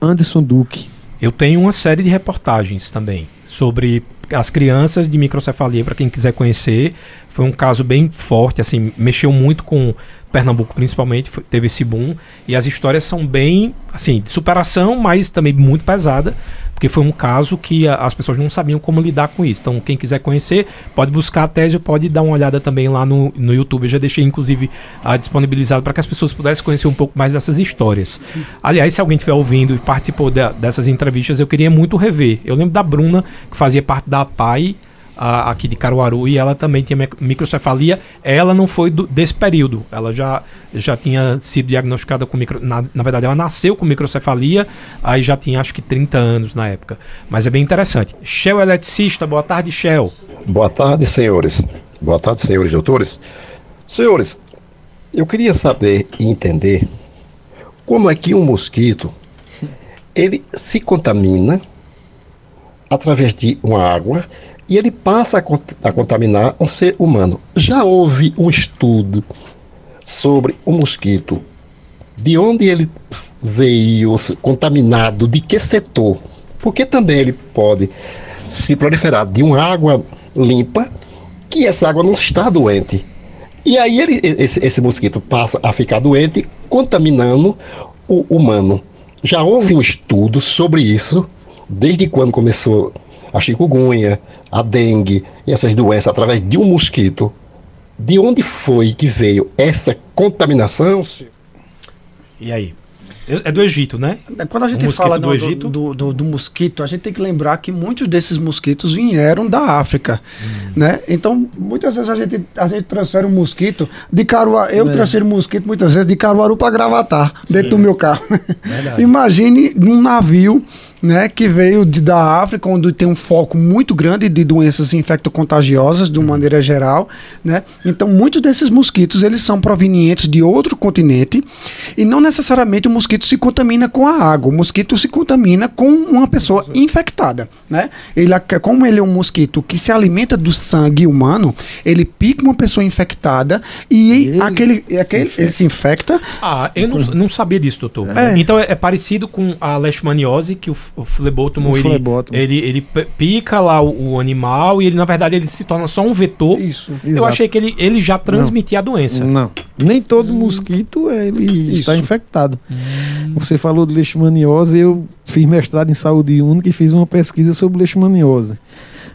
Anderson Duque. Eu tenho uma série de reportagens também sobre as crianças de microcefalia, para quem quiser conhecer. Foi um caso bem forte, assim, mexeu muito com Pernambuco, principalmente, foi- teve esse boom. E as histórias são bem, assim, de superação, mas também muito pesada, porque foi um caso que a- as pessoas não sabiam como lidar com isso. Então, quem quiser conhecer, pode buscar a tese ou pode dar uma olhada também lá no, no YouTube. Eu já deixei, inclusive, ah, disponibilizado para que as pessoas pudessem conhecer um pouco mais dessas histórias. Aliás, se alguém estiver ouvindo e participou da- dessas entrevistas, eu queria muito rever. Eu lembro da Bruna, que fazia parte da PAI, a- aqui de Caruaru, e ela também tinha mic- microcefalia. Ela não foi do- desse período. Ela já, já tinha sido diagnosticada com micro. Na, na verdade, ela nasceu com microcefalia, aí já tinha acho que 30 anos na época. Mas é bem interessante. Shell Eletricista, boa tarde, Shell. Boa tarde, senhores. Boa tarde, senhores doutores. Senhores, eu queria saber e entender como é que um mosquito ele se contamina através de uma água e ele passa a, cont- a contaminar um ser humano. Já houve um estudo sobre o mosquito, de onde ele veio contaminado, de que setor? Porque também ele pode se proliferar de uma água limpa, que essa água não está doente. E aí ele, esse, esse mosquito passa a ficar doente, contaminando o humano. Já houve um estudo sobre isso, desde quando começou a chikungunya, a dengue e essas doenças através de um mosquito. De onde foi que veio essa contaminação? E aí? É é do Egito, né? Quando a gente O mosquito fala do do, Egito? do, do, do mosquito, a gente tem que lembrar que muitos desses mosquitos vieram da África, né? Então, muitas vezes a gente, a gente transfere um mosquito de Caruaru, eu transfiro um mosquito muitas vezes de Caruaru para Gravatar, dentro do meu carro. (laughs) Imagine num navio, né, que veio de, da África, onde tem um foco muito grande de doenças infectocontagiosas, de uma maneira geral, né? Então, muitos desses mosquitos, eles são provenientes de outro continente e não necessariamente o mosquito se contamina com a água, o mosquito se contamina com uma pessoa infectada, né? Ele, como ele é um mosquito que se alimenta do sangue humano, ele pica uma pessoa infectada e Ele aquele, aquele ele se infecta Ah, eu não, não sabia disso, doutor. É. Então é, é parecido com a leishmaniose, que o, o flebótomo, O ele, flebótomo. ele, ele pica lá o, o animal e ele, na verdade, ele se torna só um vetor. Isso. Eu Exato. achei que ele, ele já transmitia a doença. Não, nem todo mosquito ele está Isso. infectado. Você falou de leishmaniose, eu fiz mestrado em saúde única e fiz uma pesquisa sobre leishmaniose.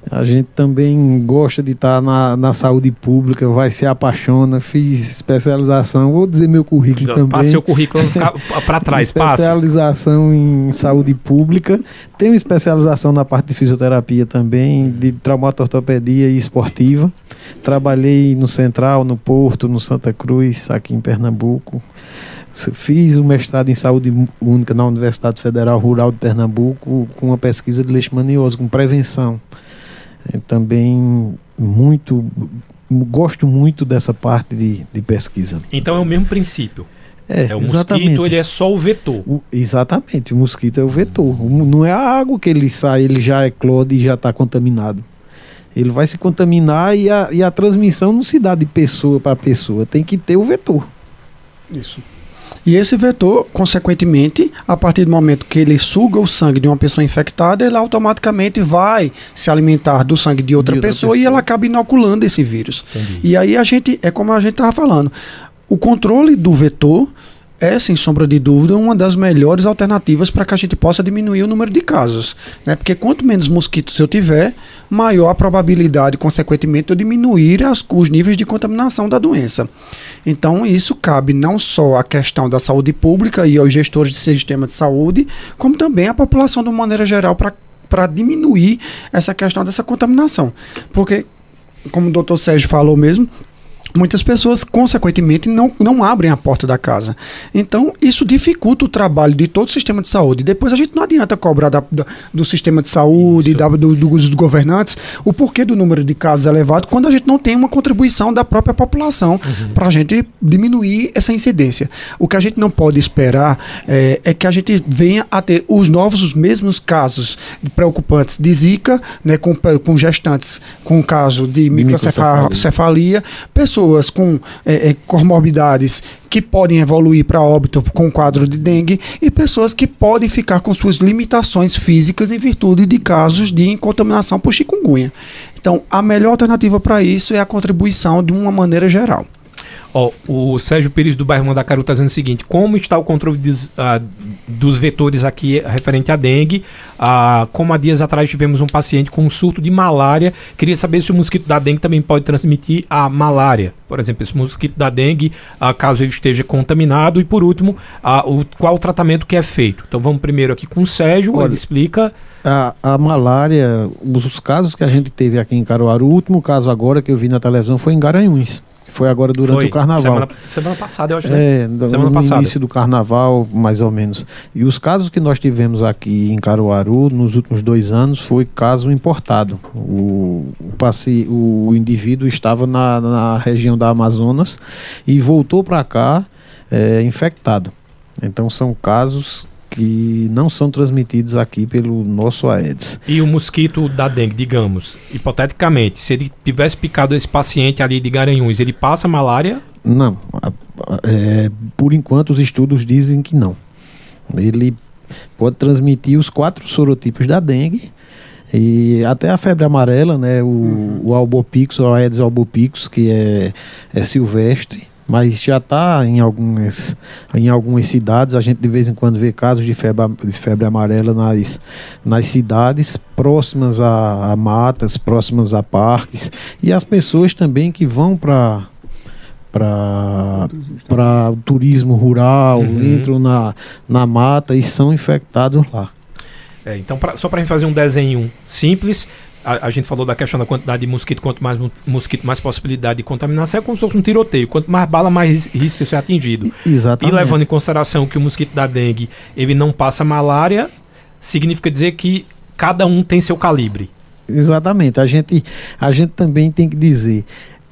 A gente também gosta de estar na, na saúde pública, vai se apaixona, fiz especialização, vou dizer meu currículo também. Passe seu currículo (laughs) para trás, especialização em saúde pública. Tenho especialização na parte de fisioterapia também, de traumatortopedia e esportiva. Trabalhei no Central, no Porto, no Santa Cruz, aqui em Pernambuco. Fiz o mestrado em saúde única na Universidade Federal Rural de Pernambuco com uma pesquisa de leishmaniose, com prevenção. É também muito gosto muito dessa parte de, de pesquisa. Então é o mesmo princípio. É, É o exatamente. mosquito, ele é só o vetor. O- exatamente, o mosquito é o vetor. O- não é a água que ele sai, ele já eclode e já está contaminado. Ele vai se contaminar e a, e a transmissão não se dá de pessoa para pessoa, tem que ter o vetor. Isso. E esse vetor, consequentemente, a partir do momento que ele suga o sangue de uma pessoa infectada, ele automaticamente vai se alimentar do sangue de outra, De outra pessoa, e pessoa. ela acaba inoculando esse vírus. Entendi. E aí a gente, é como a gente estava falando, o controle do vetor é, sem sombra de dúvida, uma das melhores alternativas para que a gente possa diminuir o número de casos. Né? Porque quanto menos mosquitos eu tiver, maior a probabilidade, consequentemente, de eu diminuir as- os níveis de contaminação da doença. Então, isso cabe não só à questão da saúde pública e aos gestores de sistema de saúde, como também à população de uma maneira geral para diminuir essa questão dessa contaminação. Porque, como o doutor Sérgio falou mesmo, muitas pessoas, consequentemente, não, não abrem a porta da casa. Então, isso dificulta o trabalho de todo o sistema de saúde. Depois, a gente não adianta cobrar da- da- do sistema de saúde, da, do- dos governantes, o porquê do número de casos elevado, quando a gente não tem uma contribuição da própria população para a gente diminuir essa incidência. O que a gente não pode esperar é, é que a gente venha a ter os novos, os mesmos casos preocupantes de Zika, né, com, com gestantes com caso de microcefalia. microcefalia, pessoas com é, é, comorbidades que podem evoluir para óbito com quadro de dengue e pessoas que podem ficar com suas limitações físicas em virtude de casos de contaminação por chikungunya. Então, a melhor alternativa para isso é a contribuição de uma maneira geral. Ó, o Sérgio Pires do bairro Mandacaru está dizendo o seguinte: como está o controle dos, ah, dos vetores aqui referente à dengue? Ah, como há dias atrás tivemos um paciente com um surto de malária. Queria saber se o mosquito da dengue também pode transmitir a malária. Por exemplo, esse mosquito da dengue, ah, caso ele esteja contaminado. E por último, ah, o, qual o tratamento que é feito? Então vamos primeiro aqui com o Sérgio, Olha, ele explica. A, a malária, os, os casos que a gente teve aqui em Caruaru, o último caso agora que eu vi na televisão foi em Garanhuns. Foi agora durante Foi o carnaval. Semana, semana passada, eu acho. né? É, do- Semana no passada. início do carnaval, mais ou menos. E os casos que nós tivemos aqui em Caruaru nos últimos dois anos foi caso importado. O, o, paci- o indivíduo estava na, na região da Amazonas e voltou para cá é, infectado. Então são casos que não são transmitidos aqui pelo nosso Aedes. E o mosquito da dengue, digamos, hipoteticamente, se ele tivesse picado esse paciente ali de Garanhuns, ele passa malária? Não, é, por enquanto os estudos dizem que não. Ele pode transmitir os quatro sorotipos da dengue e até a febre amarela, né? O, o albopix, o Aedes albopix, que é, é silvestre, mas já está em algumas, em algumas cidades. A gente de vez em quando vê casos de febre, de febre amarela nas, nas cidades próximas a, a matas, próximas a parques e as pessoas também que vão para para o turismo rural, Uhum. entram na, na mata e são infectados lá. É, então, pra- só para a gente fazer um desenho simples, a, a gente falou da questão da quantidade de mosquito, quanto mais mo- mosquito, mais possibilidade de contaminação, é como se fosse um tiroteio. Quanto mais bala, mais risco de ser atingido. E Exatamente. levando em consideração que o mosquito da dengue ele não passa malária, significa dizer que cada um tem seu calibre. Exatamente. A gente, a gente também tem que dizer,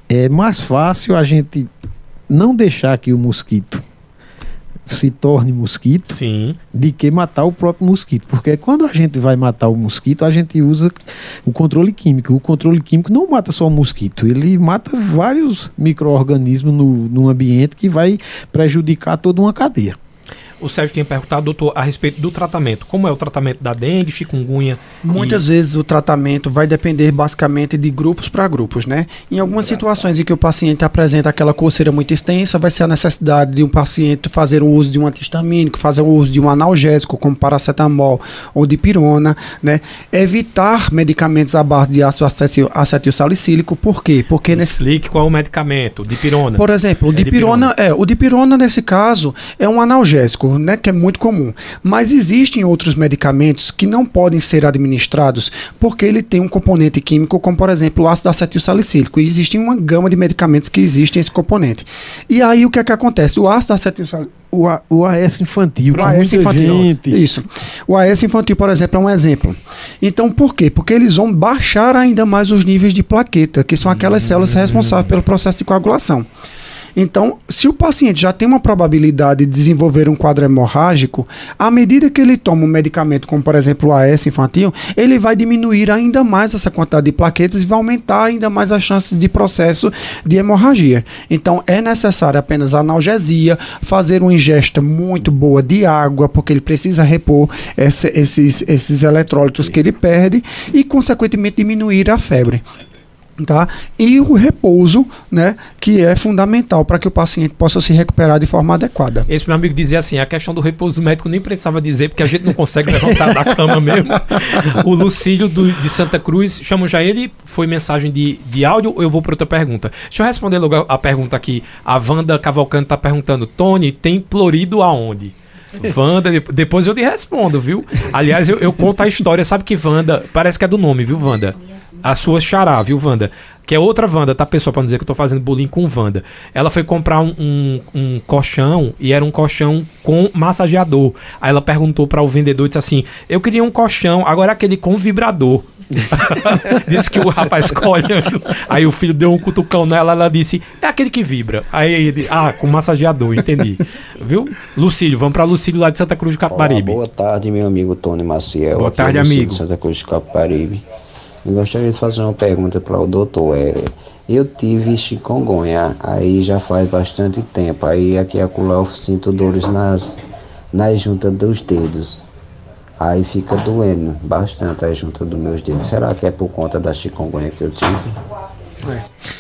é mais fácil a gente não deixar que o mosquito se torne mosquito Sim. de que matar o próprio mosquito. Porque quando a gente vai matar o mosquito, a gente usa o controle químico. O controle químico não mata só o mosquito, ele mata vários micro-organismos no, no ambiente que vai prejudicar toda uma cadeia. O Sérgio tinha perguntado, doutor, a respeito do tratamento. Como é o tratamento da dengue, chikungunya? Muitas vezes o tratamento vai depender basicamente de grupos para grupos, né? Em algumas situações em que o paciente apresenta aquela coceira muito extensa, vai ser a necessidade de um paciente fazer o uso de um antihistamínico, fazer o uso de um analgésico, como paracetamol ou de pirona, né? Evitar medicamentos à base de ácido acetil, acetil salicílico, por quê? Porque nesse Explique qual é o medicamento. Dipirona. por exemplo, o É dipirona, é, o dipirona nesse caso é um analgésico, né, que é muito comum. Mas existem outros medicamentos que não podem ser administrados porque ele tem um componente químico, como por exemplo o ácido acetil salicílico. E existe uma gama de medicamentos que existem esse componente. E aí o que é que acontece? O ácido acetil sal- o, A- o AS infantil. O AS infantil. gente- Isso. O AS infantil, por exemplo, é um exemplo. Então, por quê? Porque eles vão baixar ainda mais os níveis de plaqueta, que são aquelas células responsáveis pelo processo de coagulação. Então, se o paciente já tem uma probabilidade de desenvolver um quadro hemorrágico, à medida que ele toma um medicamento, como por exemplo o AS infantil, ele vai diminuir ainda mais essa quantidade de plaquetas e vai aumentar ainda mais as chances de processo de hemorragia. Então, é necessário apenas analgesia, fazer uma ingesta muito boa de água, porque ele precisa repor esse- esses, esses eletrólitos que ele perde e, consequentemente, diminuir a febre tá? E o repouso, né, que é fundamental para que o paciente possa se recuperar de forma adequada. Esse meu amigo dizia assim: a questão do repouso médico nem precisava dizer, porque a gente não consegue levantar da cama mesmo. O Lucílio do- de Santa Cruz, chamo já ele, foi mensagem de, de áudio eu vou para outra pergunta? Deixa eu responder logo a, pergunta aqui. A Wanda Cavalcante está perguntando: Tony, tem plorido aonde? Wanda, de- depois eu te respondo, viu? Aliás, eu, eu conto a história, sabe que Wanda, parece que é do nome, viu, Wanda? A sua xará, viu, Wanda? Que é outra Wanda, tá, pessoal? Pra não dizer que eu tô fazendo bullying com Wanda. Ela foi comprar um, um, um colchão e era um colchão com massageador. Aí ela perguntou para o vendedor, disse assim: Eu queria um colchão, agora aquele com vibrador. (laughs) disse que o rapaz ficou olhando. Aí o filho deu um cutucão nela, ela disse: É aquele que vibra. Aí ele, ah, com massageador, entendi. (laughs) Viu? Lucílio, vamos pra Lucílio lá de Santa Cruz do Olá, Capibaribe. boa tarde, meu amigo Tony Maciel. Boa Aqui é tarde, Luciano amigo. de Santa Cruz do Capibaribe. Eu gostaria de fazer uma pergunta para o doutor. É, eu tive chikungunya, aí já faz bastante tempo. Aí aqui acolá eu sinto dores nas, nas juntas dos dedos. Aí fica doendo bastante a junta dos meus dedos. Será que é por conta da chikungunya que eu tive?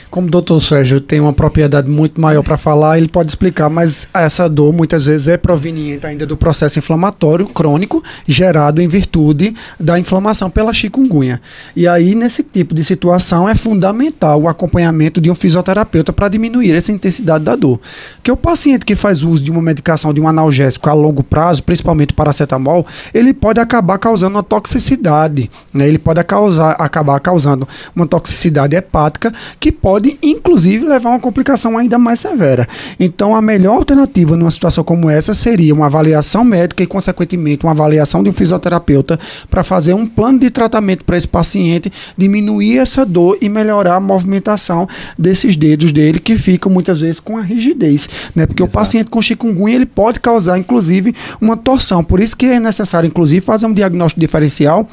Como o doutor Sérgio tem uma propriedade muito maior para falar, ele pode explicar, mas essa dor muitas vezes é proveniente ainda do processo inflamatório crônico gerado em virtude da inflamação pela chikungunya. E aí, nesse tipo de situação, é fundamental o acompanhamento de um fisioterapeuta para diminuir essa intensidade da dor. Porque o paciente que faz uso de uma medicação, de um analgésico a longo prazo, principalmente paracetamol, ele pode acabar causando uma toxicidade. Né? Ele pode causar, acabar causando uma toxicidade hepática que pode, inclusive, levar a uma complicação ainda mais severa. Então, a melhor alternativa numa situação como essa seria uma avaliação médica e, consequentemente, uma avaliação de um fisioterapeuta para fazer um plano de tratamento para esse paciente, diminuir essa dor e melhorar a movimentação desses dedos dele que ficam muitas vezes com a rigidez, né? Porque o paciente com chikungunya ele pode causar, inclusive, uma torção. Por isso que é necessário, inclusive, fazer um diagnóstico diferencial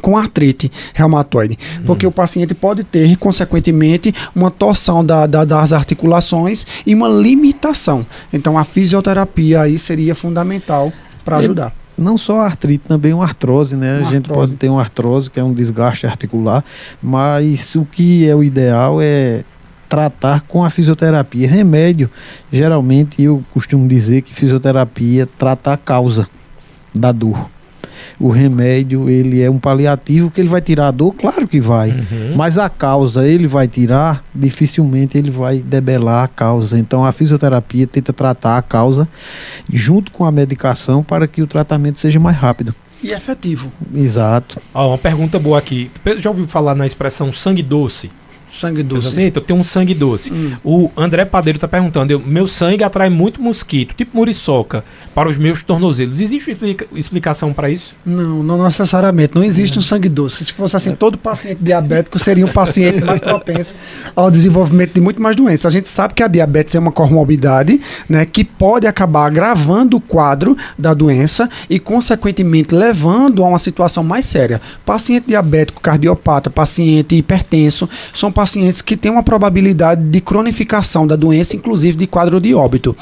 com artrite reumatoide, porque o paciente pode ter, consequentemente, uma torção da, da- das articulações e uma limitação. Então, a fisioterapia aí seria fundamental para É, ajudar. Não só a artrite, também uma artrose, né? Uma a gente artrose. pode ter uma artrose, que é um desgaste articular, mas o que é o ideal é tratar com a fisioterapia. Remédio, geralmente eu costumo dizer que fisioterapia trata a causa da dor. O remédio, ele é um paliativo que ele vai tirar a dor, claro que vai. Uhum. Mas a causa ele vai tirar, dificilmente ele vai debelar a causa. Então a fisioterapia tenta tratar a causa junto com a medicação para que o tratamento seja mais rápido. E efetivo. Exato. Ó, uma pergunta boa aqui. Já ouviu falar na expressão sangue doce? Sangue Doce. doce. Assim, eu tenho um sangue doce. Hum. O André Padeiro tá perguntando: eu- meu sangue atrai muito mosquito, tipo muriçoca, para os meus tornozelos. Existe explica- explicação para isso? Não, não necessariamente. Não existe um sangue doce. Se fosse assim, todo paciente diabético seria um paciente mais propenso ao desenvolvimento de muito mais doenças. A gente sabe que a diabetes é uma comorbidade, né, que pode acabar agravando o quadro da doença e, consequentemente, levando a uma situação mais séria. Paciente diabético, cardiopata, paciente hipertenso, são pacientes que têm uma probabilidade de cronificação da doença, inclusive de quadro de óbito.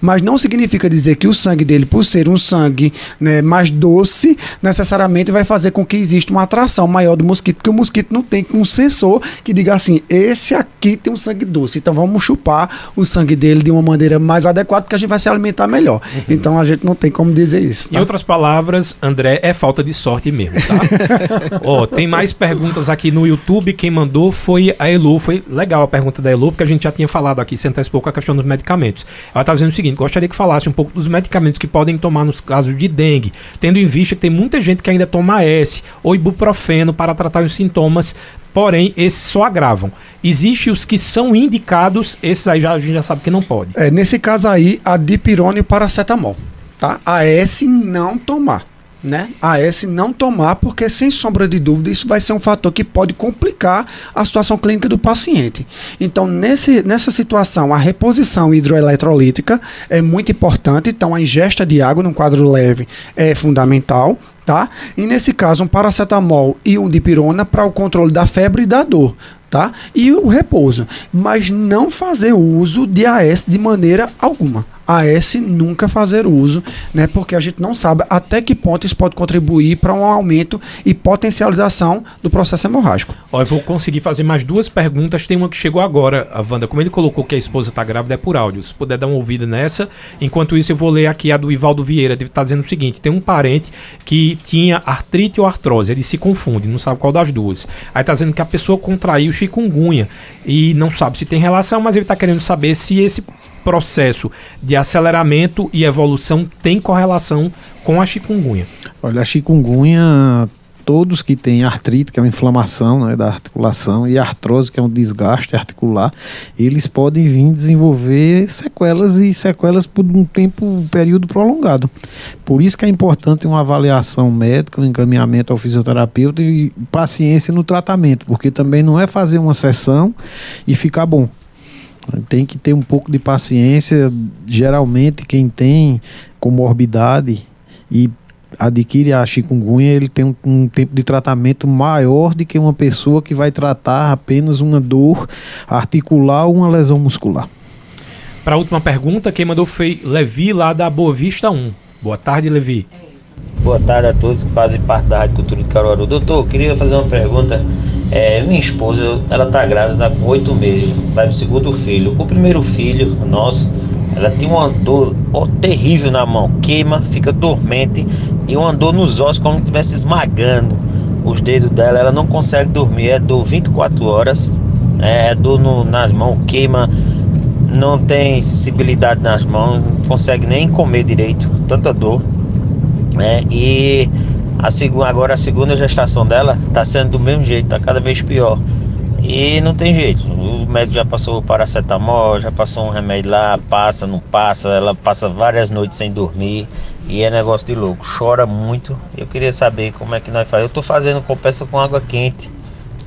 Mas não significa dizer que o sangue dele, por ser um sangue né, mais doce, necessariamente vai fazer com que exista uma atração maior do mosquito, porque o mosquito não tem um sensor que diga assim: esse aqui tem um sangue doce, então vamos chupar o sangue dele de uma maneira mais adequada, porque a gente vai se alimentar melhor. Então a gente não tem como dizer isso. Em tá? outras palavras, André, é falta de sorte mesmo, tá? (laughs) Ó, tem mais perguntas aqui no YouTube. Quem mandou foi a Elu, foi legal a pergunta da Elu, porque a gente já tinha falado aqui, se antecipou com a questão dos medicamentos. Ela está dizendo o seguinte: gostaria que falasse um pouco dos medicamentos que podem tomar nos casos de dengue, tendo em vista que tem muita gente que ainda toma AS ou ibuprofeno para tratar os sintomas, porém, esses só agravam. Existem os que são indicados, esses aí já, a gente já sabe que não pode. É, nesse caso aí, a dipirona e o paracetamol. Tá? AS não tomar né? AS não tomar, porque sem sombra de dúvida isso vai ser um fator que pode complicar a situação clínica do paciente. Então, nesse, nessa situação, a reposição hidroeletrolítica é muito importante. Então, a ingesta de água num quadro leve é fundamental. Tá? E nesse caso, um paracetamol e um dipirona para o controle da febre e da dor tá? E o repouso, mas não fazer uso de AS de maneira alguma. AS nunca fazer uso, né? Porque a gente não sabe até que ponto isso pode contribuir para um aumento e potencialização do processo hemorrágico. Ó, eu vou conseguir fazer mais duas perguntas. Tem uma que chegou agora, a Wanda. Como ele colocou que a esposa está grávida, é por áudio. Se puder dar uma ouvida nessa. Enquanto isso, eu vou ler aqui a do Ivaldo Vieira. Ele está dizendo o seguinte: tem um parente que tinha artrite ou artrose. Ele se confunde, não sabe qual das duas. Aí está dizendo que a pessoa contraiu chikungunya e não sabe se tem relação, mas ele está querendo saber se esse processo de aceleramento e evolução tem correlação com a chikungunya. Olha, a chikungunya todos que têm artrite, que é uma inflamação né, da articulação, e artrose, que é um desgaste articular, eles podem vir desenvolver sequelas e sequelas por um tempo, um período prolongado. Por isso que é importante uma avaliação médica, um encaminhamento ao fisioterapeuta e paciência no tratamento, porque também não é fazer uma sessão e ficar bom. Tem que ter um pouco de paciência. Geralmente, quem tem comorbidade e adquire a chikungunya, ele tem um, um, tempo de tratamento maior do que uma pessoa que vai tratar apenas uma dor articular ou uma lesão muscular. Para a última pergunta, quem mandou foi Levi, lá da Boa Vista 1. Boa tarde, Levi. Boa tarde a todos que fazem parte da Rádio Cultura de Caruaru. Doutor, queria fazer uma pergunta. É, minha esposa, ela está grávida, com oito meses, vai pro segundo filho. O primeiro filho, nosso, ela tem uma dor oh, terrível na mão, queima, fica dormente e uma dor nos ossos como se estivesse esmagando os dedos dela. Ela não consegue dormir, é dor 24 horas, é, é dor no, nas mãos, queima, não tem sensibilidade nas mãos, não consegue nem comer direito, tanta dor. Né? E a segunda, agora a segunda gestação dela está sendo do mesmo jeito, está cada vez pior. E não tem jeito. O médico já passou paracetamol, já passou um remédio lá, passa, não passa, ela passa várias noites sem dormir e é negócio de louco. Chora muito. Eu queria saber como é que nós fazemos. Eu tô fazendo compensa com água quente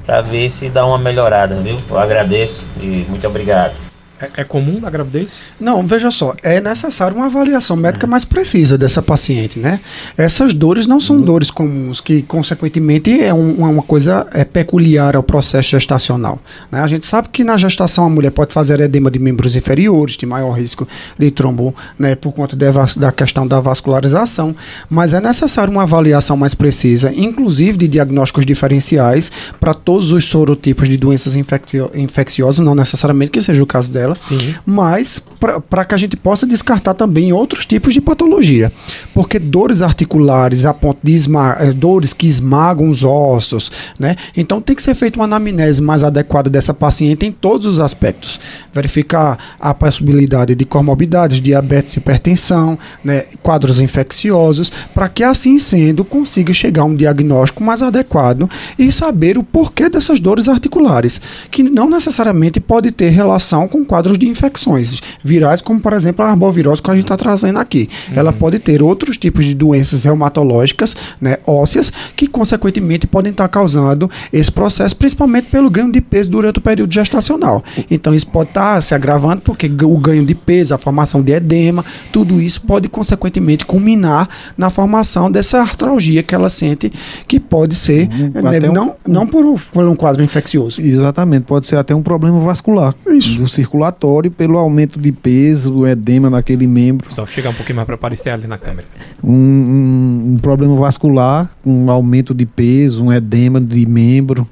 para ver se dá uma melhorada, viu? Eu agradeço e muito obrigado. É, é, comum na gravidez? Não, veja só, é necessário uma avaliação médica mais precisa dessa paciente, né? Essas dores não são uhum. dores comuns, que consequentemente é um, uma coisa é, peculiar ao processo gestacional. Né? A gente sabe que na gestação a mulher pode fazer edema de membros inferiores, de maior risco de trombo, né, por conta de, da questão da vascularização, mas é necessário uma avaliação mais precisa, inclusive de diagnósticos diferenciais para todos os sorotipos de doenças infecciosas, não necessariamente que seja o caso dela dela, Sim. mas para que a gente possa descartar também outros tipos de patologia. Porque dores articulares a ponto de esma eh, dores que esmagam os ossos, né? Então tem que ser feita uma anamnese mais adequada dessa paciente em todos os aspectos. Verificar a possibilidade de comorbidades, diabetes, hipertensão, né? quadros infecciosos, para que assim sendo consiga chegar a um diagnóstico mais adequado e saber o porquê dessas dores articulares, que não necessariamente pode ter relação com quadros de infecções virais, como por exemplo a arbovirose que a gente está trazendo aqui. Uhum. Ela pode ter outros tipos de doenças reumatológicas, né, ósseas, que consequentemente podem estar tá causando esse processo, principalmente pelo ganho de peso durante o período gestacional. Então isso pode estar tá se agravando porque o ganho de peso, a formação de edema, tudo isso pode consequentemente culminar na formação dessa artralgia que ela sente, que pode ser uhum. né, não, um, não por, por um quadro infeccioso. Exatamente, pode ser até um problema vascular isso. do circulatório pelo aumento de peso, o edema naquele membro. Só chegar um pouquinho mais para aparecer ali na câmera. Um, um, um, problema vascular, um aumento de peso, um edema de membro.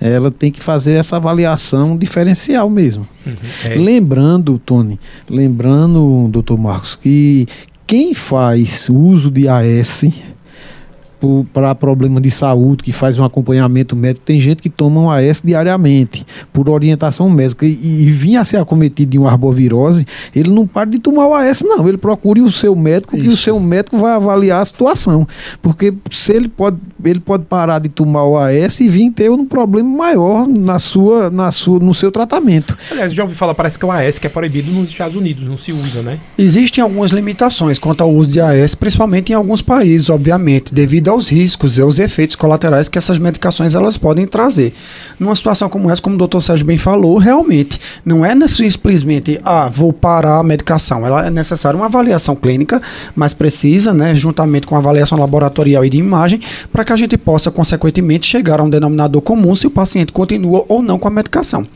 Ela tem que fazer essa avaliação diferencial mesmo. Uhum, é. Lembrando, Tony, lembrando, doutor Marcos, que quem faz uso de AS para problema de saúde, que faz um acompanhamento médico, tem gente que toma um AS diariamente, por orientação médica, e, e vinha a ser acometido de uma arbovirose, ele não para de tomar o AS, não. Ele procure o seu médico, Isso. que o seu médico vai avaliar a situação. Porque se ele pode, ele pode parar de tomar o AS e vir ter um problema maior na sua, na sua, no seu tratamento. Aliás, já ouvi falar, parece que o AS que é proibido nos Estados Unidos, não se usa, né? Existem algumas limitações quanto ao uso de AS, principalmente em alguns países, obviamente, devido aos riscos e aos efeitos colaterais que essas medicações elas podem trazer. Numa situação como essa, como o doutor Sérgio bem falou, realmente não é simplesmente, ah, vou parar a medicação. Ela é necessária uma avaliação clínica mais precisa, né, juntamente com a avaliação laboratorial e de imagem, para que a gente possa, consequentemente, chegar a um denominador comum se o paciente continua ou não com a medicação.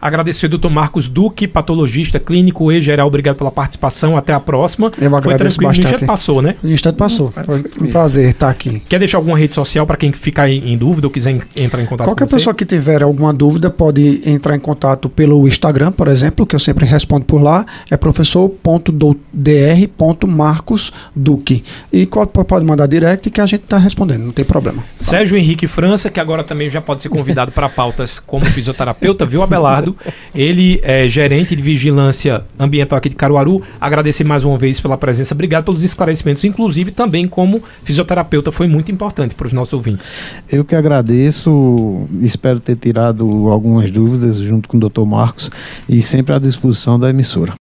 Agradecer ao doutor Marcos Duque, patologista clínico e geral. Obrigado pela participação. Até a próxima. Eu agradeço Foi bastante. O passou, né? O instante passou. Foi um prazer estar aqui. Quer deixar alguma rede social para quem ficar em dúvida ou quiser entrar em contato Qualquer com você? pessoa que tiver alguma dúvida pode entrar em contato pelo Instagram, por exemplo, que eu sempre respondo por lá. É professor.dr.marcosduque. E pode mandar direct que a gente está respondendo, não tem problema. Sérgio Henrique França, que agora também já pode ser convidado para pautas como fisioterapeuta, viu, Abelardo? Ele é gerente de vigilância ambiental aqui de Caruaru. Agradecer mais uma vez pela presença. Obrigado pelos esclarecimentos, inclusive também como fisioterapeuta foi muito importante para os nossos ouvintes. Eu que agradeço, espero ter tirado algumas dúvidas junto com o Dr. Marcos e sempre à disposição da emissora.